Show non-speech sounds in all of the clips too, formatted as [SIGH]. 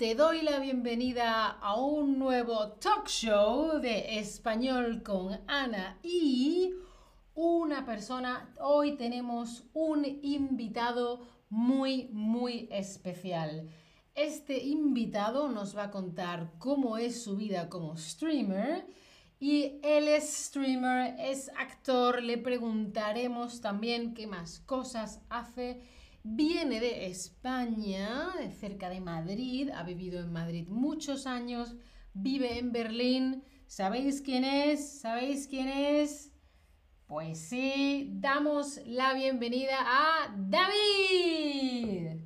te doy la bienvenida a un nuevo talk show de español con Ana y una persona. Hoy tenemos un invitado muy, muy especial. Este invitado nos va a contar cómo es su vida como streamer. Y él es streamer, es actor, le preguntaremos también qué más cosas hace Viene de España, cerca de Madrid, ha vivido en Madrid muchos años, vive en Berlín. ¿Sabéis quién es? ¿Sabéis quién es? Pues sí, damos la bienvenida a David.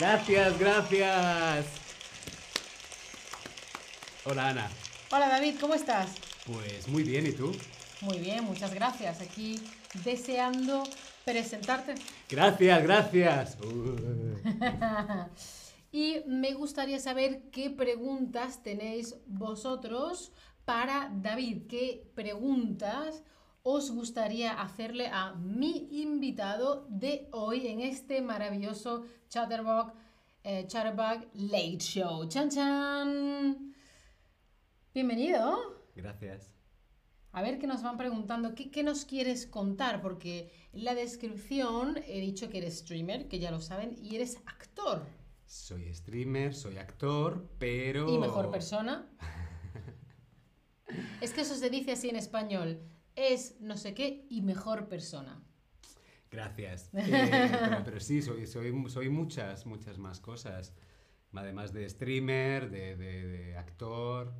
Gracias, gracias. Hola Ana. Hola David, ¿cómo estás? Pues muy bien, ¿y tú? Muy bien, muchas gracias. Aquí deseando presentarte. Gracias, gracias. [LAUGHS] y me gustaría saber qué preguntas tenéis vosotros para David. ¿Qué preguntas os gustaría hacerle a mi invitado de hoy en este maravilloso Chatterbug, eh, Chatterbug Late Show? ¡Chan, chan! Bienvenido. Gracias. A ver qué nos van preguntando, ¿qué, nos quieres contar? Porque en la descripción he dicho que eres streamer, que ya lo saben, y eres actor. Soy streamer, soy actor, pero... Y mejor persona. [LAUGHS] es que eso se dice así en español. Es no sé qué y mejor persona. Gracias. [LAUGHS] Eh, pero, sí, soy, soy, soy muchas, muchas más cosas. Además de streamer, de actor.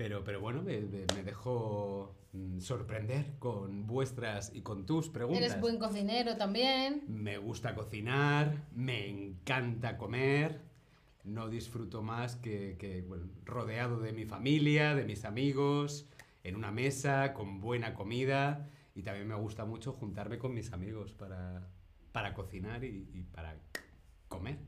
Pero, pero bueno, me, me dejo mm, sorprender con vuestras y con tus preguntas. Eres buen cocinero también. Me gusta cocinar, me encanta comer. No disfruto más que, que bueno, rodeado de mi familia, de mis amigos, en una mesa, con buena comida. Y también me gusta mucho juntarme con mis amigos para, para cocinar y, y para comer.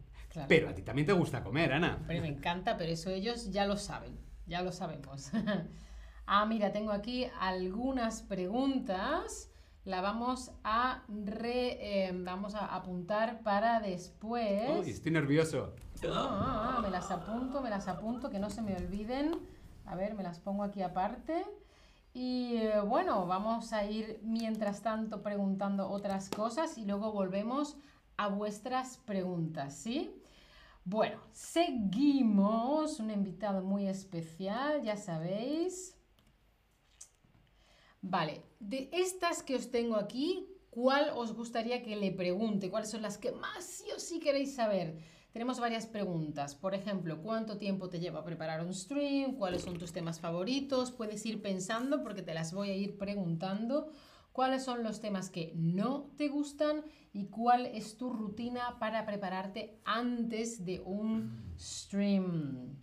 Pero a ti también te gusta comer, Ana. Pero me encanta, pero eso ellos ya lo saben ya lo sabemos. [LAUGHS] ah, mira, tengo aquí algunas preguntas. La vamos a re, em, vamos a apuntar para después. Uy, estoy nervioso. Ah, me las apunto, me las apunto, que no se me olviden. A ver, me las pongo aquí aparte. Y eh, bueno, vamos a ir mientras tanto preguntando otras cosas y luego volvemos a vuestras preguntas, ¿sí? Bueno, seguimos. Un invitado muy especial, ya sabéis. Vale, de estas que os tengo aquí, ¿cuál os gustaría que le pregunte? ¿Cuáles son las que más sí o sí queréis saber? Tenemos varias preguntas. Por ejemplo, ¿cuánto tiempo te lleva a preparar un stream? ¿Cuáles son tus temas favoritos? Puedes ir pensando porque te las voy a ir preguntando cuáles son los temas que no te gustan y cuál es tu rutina para prepararte antes de un stream.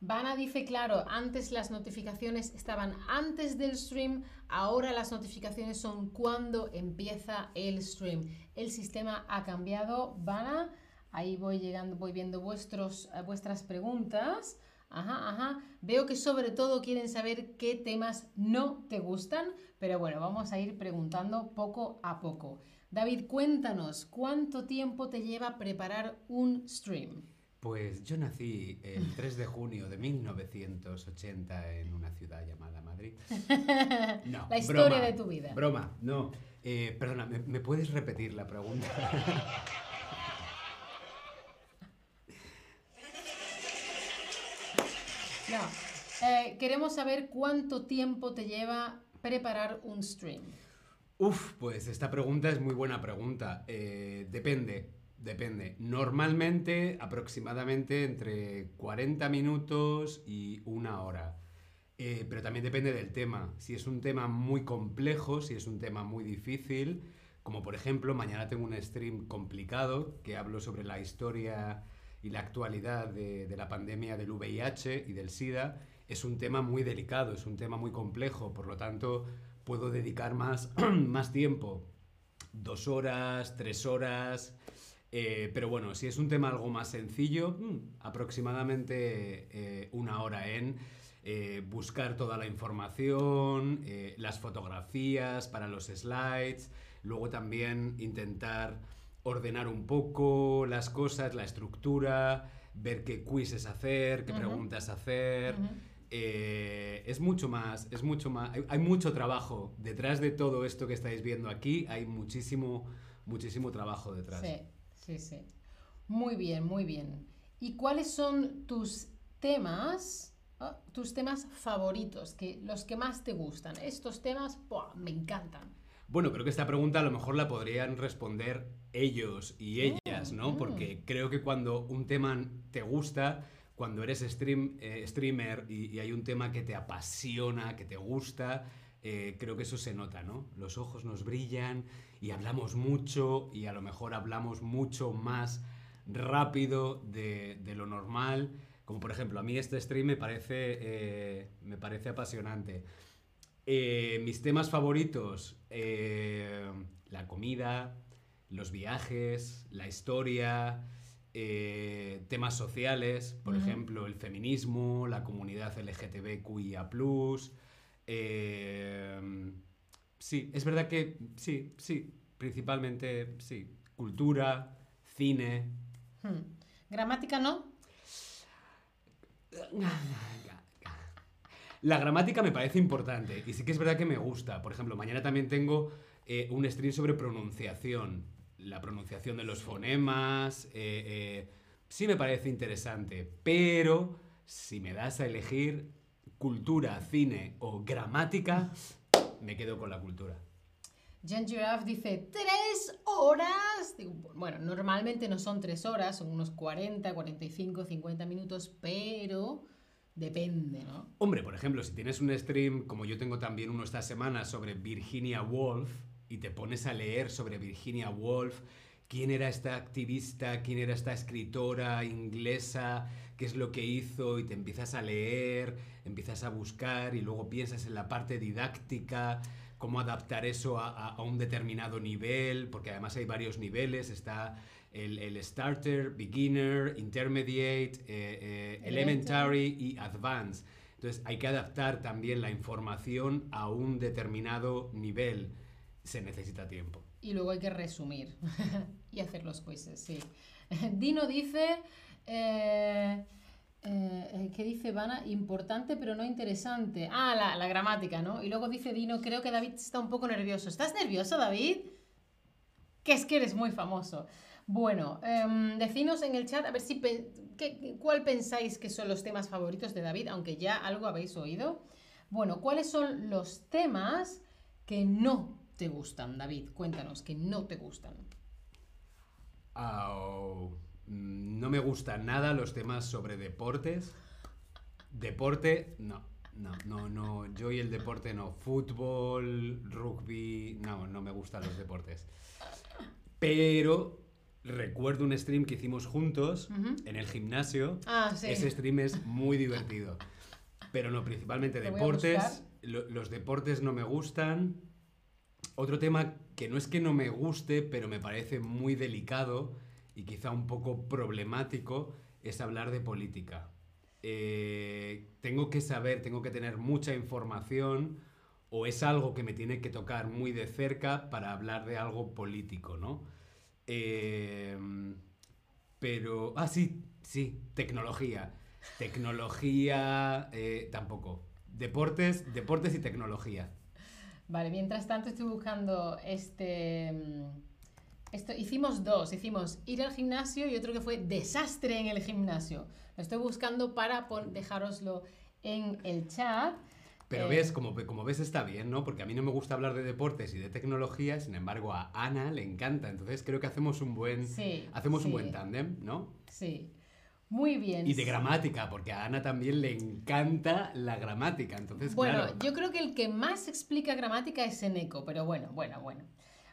Vana dice, claro, antes las notificaciones estaban antes del stream, ahora las notificaciones son cuando empieza el stream. El sistema ha cambiado, Vana. Ahí voy llegando, voy viendo vuestros, eh, vuestras preguntas. Ajá, ajá. Veo que sobre todo quieren saber qué temas no te gustan, pero bueno, vamos a ir preguntando poco a poco. David, cuéntanos, ¿cuánto tiempo te lleva preparar un stream? Pues yo nací el [LAUGHS] 3 de junio de 1980 en una ciudad llamada Madrid. [LAUGHS] No, la historia de tu vida. Broma, no. Eh, perdona, ¿me puedes repetir la pregunta? [LAUGHS] No. Eh, queremos saber cuánto tiempo te lleva preparar un stream. Uf, pues esta pregunta es muy buena pregunta. Eh, depende, depende. Normalmente aproximadamente entre 40 minutos y una hora. Eh, pero también depende del tema. Si es un tema muy complejo, si es un tema muy difícil, como por ejemplo, mañana tengo un stream complicado que hablo sobre la historia y la actualidad de, la pandemia del VIH y del SIDA es un tema muy delicado, es un tema muy complejo, por lo tanto puedo dedicar más, [CLEARS THROAT] más tiempo, dos horas, tres horas, eh, pero bueno, si es un tema algo más sencillo, mm, aproximadamente eh, una hora en... eh, buscar toda la información, las fotografías para los slides, luego también intentar ordenar un poco las cosas, la estructura, ver qué quizzes hacer, qué preguntas hacer. Eh, es mucho más, es mucho más, hay, hay mucho trabajo detrás de todo esto que estáis viendo aquí, hay muchísimo, muchísimo trabajo detrás. Sí, sí, sí. Muy bien, muy bien. ¿Y cuáles son tus temas, ah, tus temas favoritos, que, los que más te gustan? Estos temas, ¡buah! me encantan. Bueno, creo que esta pregunta a lo mejor la podrían responder ellos y ellas, ¿no? mm. Porque creo que cuando un tema te gusta, cuando eres stream, eh, streamer y, y hay un tema que te apasiona, que te gusta, eh, creo que eso se nota, ¿no? Los ojos nos brillan y hablamos mucho y a lo mejor hablamos mucho más rápido de, de lo normal. Como por ejemplo, a mí este stream me parece, eh, me parece apasionante. Eh, mis temas favoritos, eh, la comida, los viajes, la historia, eh, temas sociales, por ejemplo, el feminismo, la comunidad LGTBQIA+. eh, sí, es verdad que sí, sí, principalmente sí, cultura, cine, Hmm. Gramática no. [LAUGHS] La gramática me parece importante y sí que es verdad que me gusta. Por ejemplo, mañana también tengo eh, un stream sobre pronunciación. La pronunciación de los fonemas. eh, eh, sí me parece interesante. Pero si me das a elegir cultura, cine o gramática, me quedo con la cultura. Jen Giraffe dice, ¿tres horas? Bueno, normalmente no son tres horas, son unos 40, 45, 50 minutos, pero depende, ¿no? Hombre, por ejemplo, si tienes un stream, como yo tengo también uno esta semana, sobre Virginia Woolf, y te pones a leer sobre Virginia Woolf, quién era esta activista, quién era esta escritora inglesa, qué es lo que hizo, y te empiezas a leer, empiezas a buscar, y luego piensas en la parte didáctica, cómo adaptar eso a, un determinado nivel, porque además hay varios niveles, está el, el starter, beginner, intermediate, eh, eh, elementary y advanced. Entonces hay que adaptar también la información a un determinado nivel. Se necesita tiempo. Y luego hay que resumir [LAUGHS] y hacer los quizzes, sí. [LAUGHS] Dino dice, eh, eh, ¿qué dice Vana? Importante pero no interesante. Ah, la, la gramática, ¿no? Y luego dice Dino, creo que David está un poco nervioso. ¿Estás nervioso, David? Que es que eres muy famoso. Bueno, decidnos en el chat a ver si qué- cuál pensáis que son los temas favoritos de David, aunque ya algo habéis oído. Bueno, ¿cuáles son los temas que no te gustan, David? Cuéntanos, que no te gustan. Mm, no me gustan nada los temas sobre deportes. Deporte, no. No, no, no. Yo y el deporte no. Fútbol, rugby, no, no me gustan los deportes. Pero recuerdo un stream que hicimos juntos en el gimnasio. Ah, sí. Ese stream es muy divertido. Pero no, principalmente deportes. Lo- los deportes no me gustan. Otro tema que no es que no me guste, pero me parece muy delicado y quizá un poco problemático, es hablar de política. Eh, tengo que saber, tengo que tener mucha información o es algo que me tiene que tocar muy de cerca para hablar de algo político, ¿no? Eh, pero, ah, sí, sí, tecnología. Tecnología, eh, tampoco. Deportes, deportes y tecnología. Vale, mientras tanto estoy buscando este... mm, Esto, hicimos dos, hicimos ir al gimnasio y otro que fue desastre en el gimnasio. Lo estoy buscando para dejároslo en el chat. Pero Eh, ves, como, como ves está bien, ¿no? Porque a mí no me gusta hablar de deportes y de tecnología, sin embargo a Ana le encanta. Entonces creo que hacemos un buen, Sí, hacemos un buen tándem, ¿no? Sí. Muy bien. Y de gramática, porque a Ana también le encanta la gramática. Entonces, Bueno, claro. yo creo que el que más explica gramática es Seneco, pero bueno, bueno, bueno.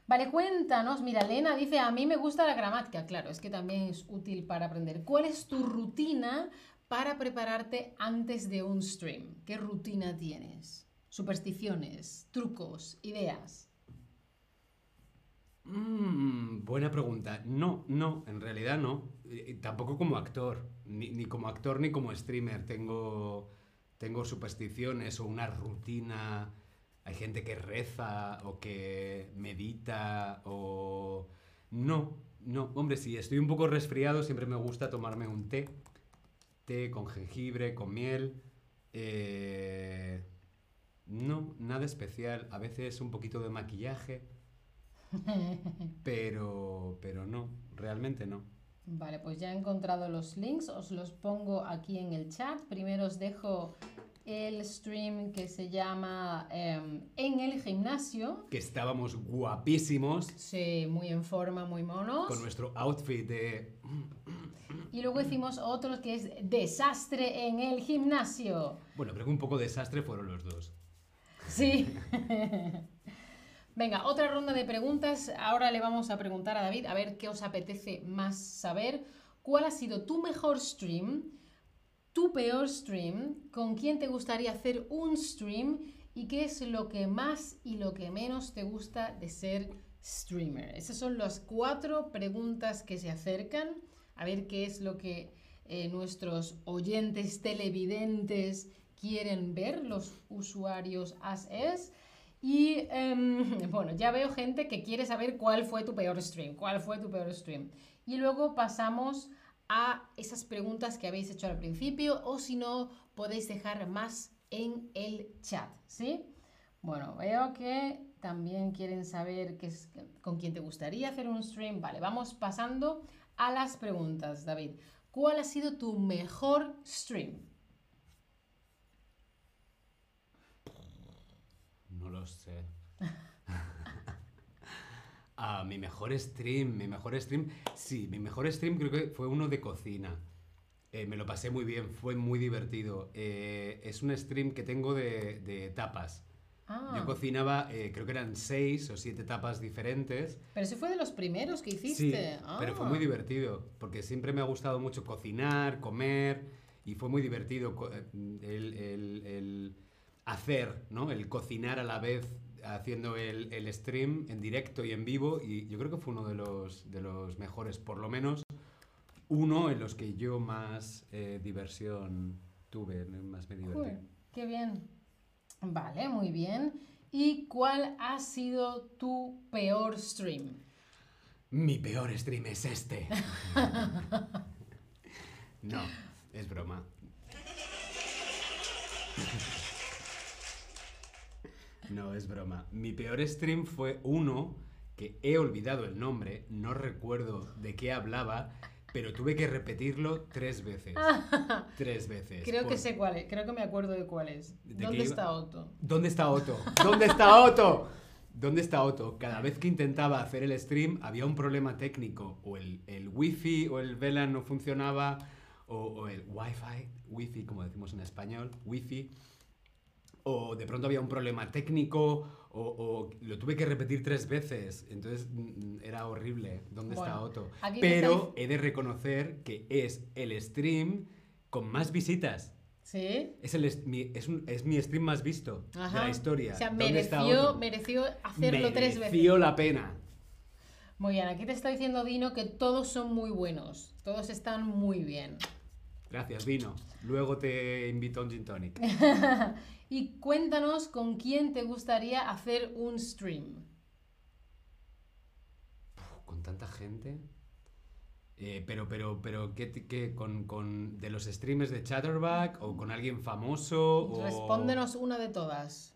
Vale, cuéntanos. Mira, Elena dice, a mí me gusta la gramática. Claro, es que también es útil para aprender. ¿Cuál es tu rutina para prepararte antes de un stream? ¿Qué rutina tienes? Supersticiones, trucos, ideas. Mm, buena pregunta. No, no, en realidad no. Eh, tampoco como actor. Ni, ni como actor ni como streamer tengo, tengo supersticiones o una rutina. Hay gente que reza o que medita o... No, no. Hombre, si estoy un poco resfriado, siempre me gusta tomarme un té. Té con jengibre, con miel. Eh, No, nada especial. A veces un poquito de maquillaje. [LAUGHS] Pero, pero no, realmente no. Vale, pues ya he encontrado los links, os los pongo aquí en el chat. Primero os dejo el stream que se llama em, En el gimnasio. Que estábamos guapísimos Sí, muy en forma, muy monos. con nuestro outfit de... Y luego hicimos otro que es Desastre en el gimnasio. Bueno, creo que un poco desastre fueron los dos. Sí. [LAUGHS] Venga, otra ronda de preguntas. Ahora le vamos a preguntar a David a ver qué os apetece más saber. ¿Cuál ha sido tu mejor stream? ¿Tu peor stream? ¿Con quién te gustaría hacer un stream? ¿Y qué es lo que más y lo que menos te gusta de ser streamer? Esas son las cuatro preguntas que se acercan. A ver qué es lo que eh, nuestros oyentes televidentes quieren ver, los usuarios as es. Y em, [LAUGHS] bueno, ya veo gente que quiere saber cuál fue tu peor stream, cuál fue tu peor stream. Y luego pasamos a esas preguntas que habéis hecho al principio o si no, podéis dejar más en el chat, ¿sí? Bueno, veo que también quieren saber qué es, con quién te gustaría hacer un stream. Vale, vamos pasando a las preguntas, David. ¿Cuál ha sido tu mejor stream? No lo sé. [LAUGHS] Ah, mi mejor stream, mi mejor stream. Sí, mi mejor stream creo que fue uno de cocina. Eh, me lo pasé muy bien, fue muy divertido. Eh, es un stream que tengo de, de tapas. Ah, Yo cocinaba, eh, creo que eran seis o siete tapas diferentes. pero ese fue de los primeros que Sí, hiciste. pero fue Ah. muy divertido, porque siempre me ha gustado mucho cocinar, comer, y fue muy divertido eh, el, el- el hacer, ¿no? El cocinar a la vez haciendo el, el stream en directo y en vivo, y yo creo que fue uno de los, de los mejores, por lo menos uno en los que yo más eh, diversión tuve, más me divertí. Joder, qué bien. Vale, muy bien. ¿Y cuál ha sido tu peor stream? Mi peor stream es este. [LAUGHS] no, es broma. No, es broma. Mi peor stream fue uno que he olvidado el nombre, no recuerdo de qué hablaba, pero tuve que repetirlo tres veces. [LAUGHS] Tres veces. Creo que sé cuál es, creo que me acuerdo de cuál es. ¿De ¿Dónde está Otto? ¿Dónde está Otto? ¿Dónde está Otto? ¿Dónde está Otto? Cada vez que intentaba hacer el stream había un problema técnico. O el, el wifi o el VLAN no funcionaba, o, o el wifi, wifi como decimos en español, wifi. O de pronto había un problema técnico, o, o lo tuve que repetir tres veces. Entonces mm, era horrible. ¿Dónde está Bueno, Otto? aquí te Pero está he de reconocer que es el stream con más visitas. ¿Sí? Es, el, mi, es, un- es mi stream más visto de Ajá. la historia. O sea, ¿Dónde está mereció, Otto? mereció hacerlo tres veces. Mereció la pena. Muy bien, aquí te está diciendo Dino que todos son muy buenos. Todos están muy bien. Gracias, Vino. Luego te invito a un gin tonic. [LAUGHS] Y cuéntanos con quién te gustaría hacer un stream. Con tanta gente. Eh, pero, pero, pero, ¿qué, qué, con, con- de los streamers de Chatterback o con alguien famoso? O... Respóndenos una de todas.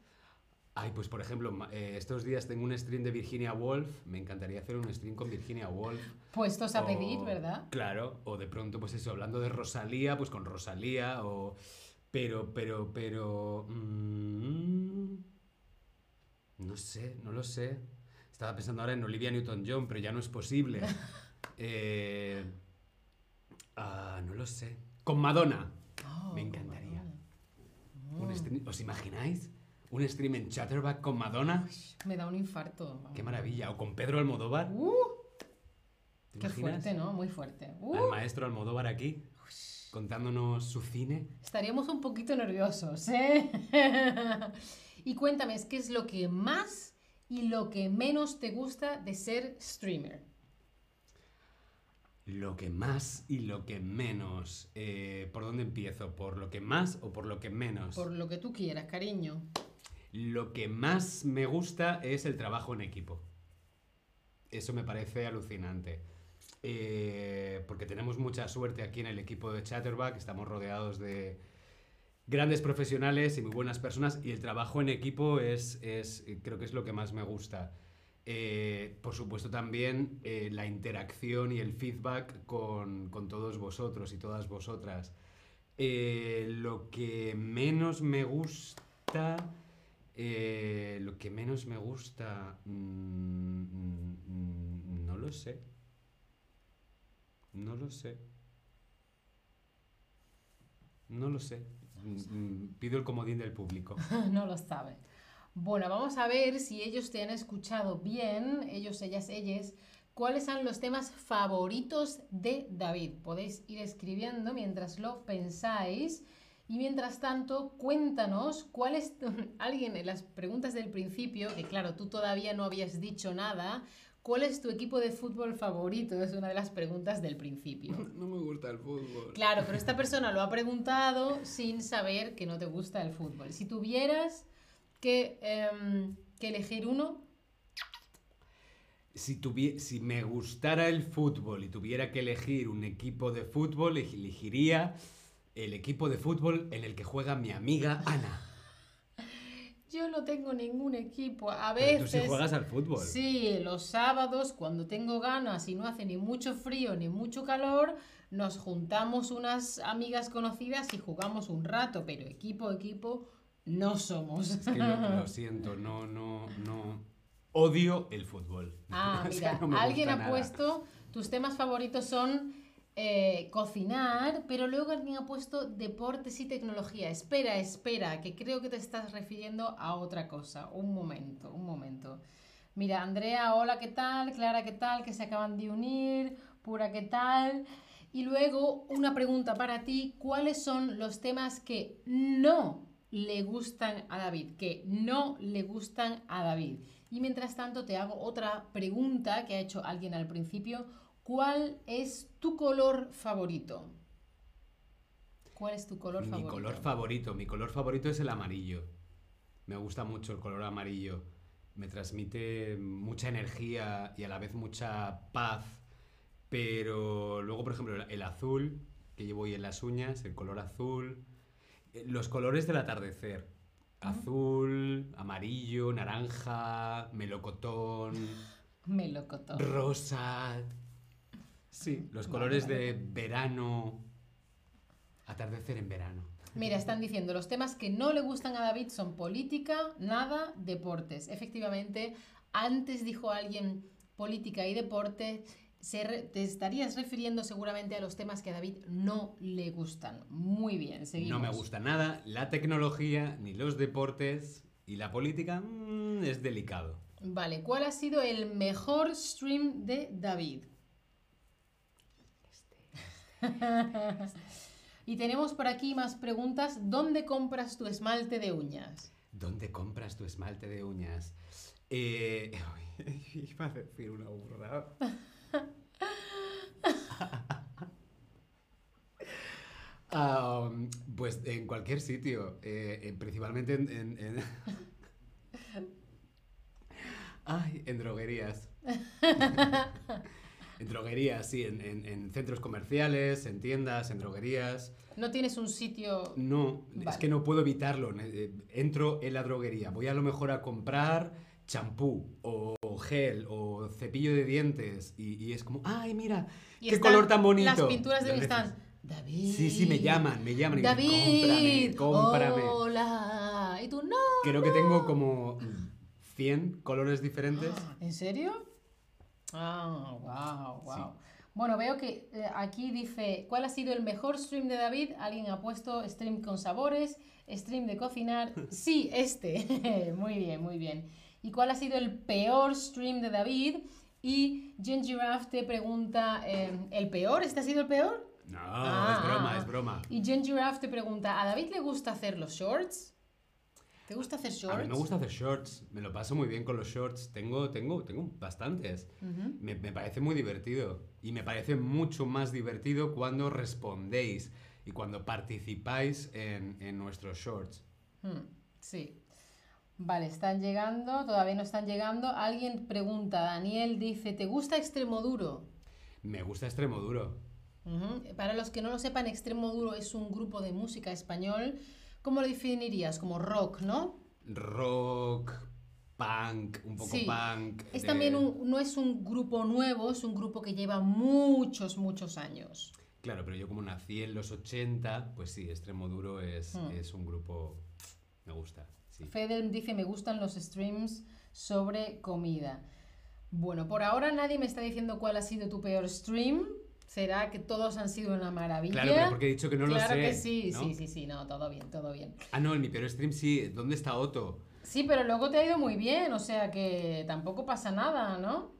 Ay, pues por ejemplo, eh, estos días tengo un stream de Virginia Woolf. Me encantaría hacer un stream con Virginia Woolf. Puestos a O- pedir, ¿verdad? Claro, o de pronto, pues eso, hablando de Rosalía, pues con Rosalía, o... Pero, pero, pero... mm, no sé, no lo sé. Estaba pensando ahora en Olivia Newton-John, pero ya no es posible. [LAUGHS] Eh, ah, no lo sé. Con Madonna. Oh, Me encantaría. Mm. ¿Os imagináis? Un stream en Chatterback con Madonna. Me da un infarto. Qué maravilla. O con Pedro Almodóvar. Uh, ¿Te qué imaginas? fuerte, ¿no? Muy fuerte. Uh, Al maestro Almodóvar aquí, contándonos su cine. estaríamos un poquito nerviosos, ¿eh? [LAUGHS] y cuéntame, ¿qué es lo que más y lo que menos te gusta de ser streamer? Lo que más y lo que menos. Eh, ¿Por dónde empiezo? ¿Por lo que más o por lo que menos? Por lo que tú quieras, cariño. Lo que más me gusta es el trabajo en equipo. Eso me parece alucinante. Eh, porque tenemos mucha suerte aquí en el equipo de Chatterback, estamos rodeados de grandes profesionales y muy buenas personas y el trabajo en equipo es, es creo que es lo que más me gusta. Eh, por supuesto también eh, la interacción y el feedback con, con, todos vosotros y todas vosotras. lo que menos me gusta... lo que menos me gusta... Mm, mm, mm, no lo sé. No lo sé. No lo sé. Pido el comodín del público. [LAUGHS] no lo sabe. Bueno, vamos a ver si ellos te han escuchado bien, ellos, ellas, ellas, cuáles son los temas favoritos de David. Podéis ir escribiendo mientras lo pensáis. Y mientras tanto, cuéntanos cuál es [LAUGHS] alguien en las preguntas del principio, que claro, tú todavía no habías dicho nada, ¿Cuál es tu equipo de fútbol favorito? Es una de las preguntas del principio. [LAUGHS] No me gusta el fútbol. Claro, pero esta [LAUGHS] persona lo ha preguntado sin saber que no te gusta el fútbol. Si tuvieras que, em, elegir uno... Si, si me gustara el fútbol y tuviera que elegir un equipo de fútbol, elegiría el equipo de fútbol en el que juega mi amiga Ana. Yo no tengo ningún equipo. A veces. Pero tú sí juegas al fútbol. Sí, los sábados, cuando tengo ganas y no hace ni mucho frío ni mucho calor, nos juntamos unas amigas conocidas y jugamos un rato, pero equipo, equipo, no somos. Es que lo, siento, no, no, no. Odio el fútbol. Ah, [LAUGHS] mira, alguien ha puesto. Tus temas favoritos son eh, cocinar, pero luego alguien ha puesto deportes y tecnología. Espera, espera, que creo que te estás refiriendo a otra cosa. Un momento, un momento. Mira, Andrea, hola, ¿qué tal? Clara, ¿qué tal? Que se acaban de unir. Pura, ¿qué tal? Y luego una pregunta para ti. ¿Cuáles son los temas que no le gustan a David? Que no le gustan a David. Y mientras tanto te hago otra pregunta que ha hecho alguien al principio. ¿Cuál es tu color favorito? ¿Cuál es tu color favorito? Mi color favorito, mi color favorito es el amarillo. Me gusta mucho el color amarillo. Me transmite mucha energía y a la vez mucha paz. Pero luego, por ejemplo, el azul, que llevo hoy en las uñas, el color azul. Eh, los colores del atardecer. Azul, amarillo, naranja, melocotón. [GASPS] Melocotón. Rosa. Sí, los colores de verano, atardecer en verano. Mira, están diciendo, los temas que no le gustan a David son política, nada, deportes. Efectivamente, antes dijo alguien política y deporte, te estarías refiriendo seguramente a los temas que a David no le gustan. Muy bien, seguimos. No me gusta nada la tecnología, ni los deportes, y la política mm, es delicado. Vale, ¿cuál ha sido el mejor stream de David? [LAUGHS] y tenemos por aquí más preguntas. ¿Dónde compras tu esmalte de uñas? ¿Dónde compras tu esmalte de uñas? Eh, [LAUGHS] iba a decir una burrada. Um, pues en cualquier sitio, eh, principalmente en, [LAUGHS] Ay, en droguerías. En droguerías, sí, en, centros comerciales, en tiendas, en droguerías. ¿No tienes un sitio...? No, es que no puedo evitarlo. Eh, entro en la droguería, voy a lo mejor a comprar champú o gel o cepillo de dientes y, es como, ay, mira, qué color tan bonito. Las pinturas de están... David. Sí, sí, me llaman, me llaman. David. cómprame, cómprame. Hola. Y tú, no. Creo que tengo como 100 colores diferentes. ¿En serio? Ah, wow, wow. Bueno, veo que eh, aquí dice, ¿cuál ha sido el mejor stream de David? Alguien ha puesto stream con sabores, stream de cocinar. [LAUGHS] Sí, este. [LAUGHS] muy bien, muy bien. ¿Y cuál ha sido el peor stream de David? Y Jen Giraffe te pregunta, em, ¿el peor? ¿Este ha sido el peor? No, es broma, es broma. Y Jen Giraffe te pregunta, ¿a David le gusta hacer los shorts? ¿Te gusta hacer A shorts? mí me gusta hacer shorts, me lo paso muy bien con los shorts. Tengo, tengo, tengo bastantes. Me, me parece muy divertido. Y me parece mucho más divertido cuando respondéis y cuando participáis en, en nuestros shorts. Hmm, Sí. Vale, están llegando, todavía no están llegando. Alguien pregunta, Daniel dice, ¿te gusta Extremo Duro? Me gusta extremo duro. Para los que no lo sepan, Extremo Duro es un grupo de música español. ¿Cómo lo definirías? Como rock, ¿no? Rock, punk, un poco Sí. punk. Es de- también un, no es un grupo nuevo, es un grupo que lleva muchos, muchos años. Claro, pero yo como nací en los 80, pues sí, extremo duro es, Hmm. es un grupo... Me gusta, sí. Fedel dice, me gustan los streams sobre comida. Bueno, por ahora nadie me está diciendo cuál ha sido tu peor stream. ¿Será que todos han sido una maravilla? Claro, pero porque he dicho que no Claro lo sé. que sí, ¿no? sí, sí, sí, no, todo bien, todo bien. Ah, no, en mi peor stream sí. ¿Dónde está Otto? Sí, pero luego te ha ido muy bien, o sea que tampoco pasa nada, ¿no?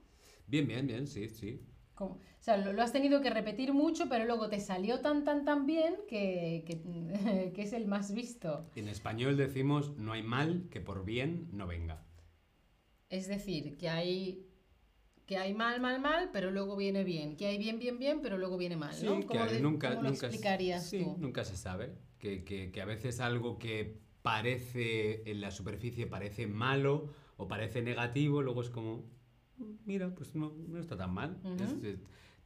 Bien, bien, bien, sí, sí. Como- o sea, lo, lo has tenido que repetir mucho, pero luego te salió tan, tan, tan bien que, que, [LAUGHS] que es el más visto. En español decimos, no hay mal que por bien no venga. Es decir, que hay, que hay mal, mal, mal, pero luego viene bien. Que hay bien, bien, bien, pero luego viene mal, Sí, ¿no? que ¿Cómo, lo, nunca, cómo lo nunca se- explicarías sí, tú? nunca se sabe. Que, que- que a veces algo que parece en la superficie parece malo o parece negativo, luego es como, mira, pues no, no está tan mal. Ujú. Es- es-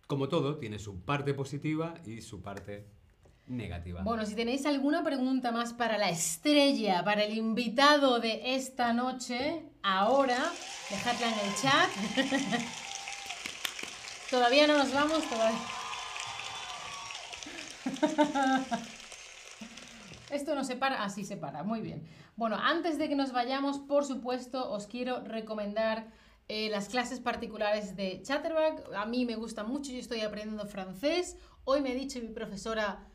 como todo, tiene su parte positiva y su parte negativa. Bueno, si tenéis alguna pregunta más para la estrella, para el invitado de esta noche, ahora, dejadla en el chat. todavía no nos vamos, todavía. Esto no se para, así se para, muy bien. Bueno, antes de que nos vayamos, por supuesto, os quiero recomendar eh, las clases particulares de Chatterback. A mí me gusta mucho, yo estoy aprendiendo francés. Hoy me ha dicho mi profesora,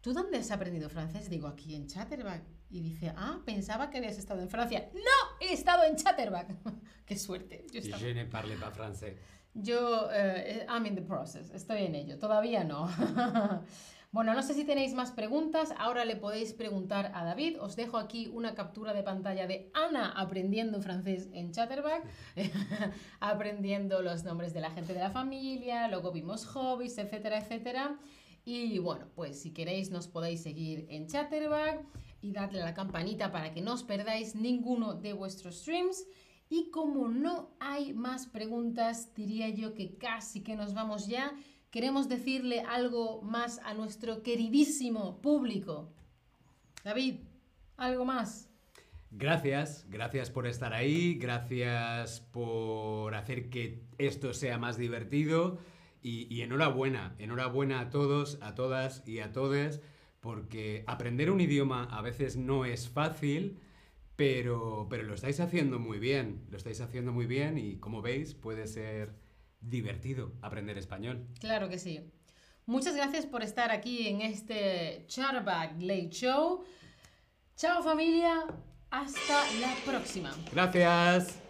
¿tú dónde has aprendido francés? Digo, aquí en Chatterback. Y dice, ah, pensaba que habías estado en Francia. ¡No! He estado en Chatterback. [LAUGHS] ¡Qué suerte! Yo, estaba- Je ne parle pas français. yo, eh, I'm in the process, estoy en ello, todavía no. [LAUGHS] bueno, no sé si tenéis más preguntas, ahora le podéis preguntar a David. Os dejo aquí una captura de pantalla de Ana aprendiendo francés en Chatterback, [LAUGHS] aprendiendo los nombres de la gente de la familia, luego vimos hobbies, etcétera, etcétera. Y bueno, pues si queréis nos podéis seguir en Chatterback y darle a la campanita para que no os perdáis ninguno de vuestros streams. Y como no hay más preguntas, diría yo que casi que nos vamos ya. Queremos decirle algo más a nuestro queridísimo público. David, ¿algo más? Gracias, gracias por estar ahí, gracias por hacer que esto sea más divertido y, y enhorabuena, enhorabuena a todos, a todas y a todes, porque aprender un idioma a veces no es fácil, pero, pero lo estáis haciendo muy bien, lo estáis haciendo muy bien y como veis puede ser divertido aprender español. Claro que sí. Muchas gracias por estar aquí en este Charback Late Show. Chao familia, hasta la próxima. Gracias.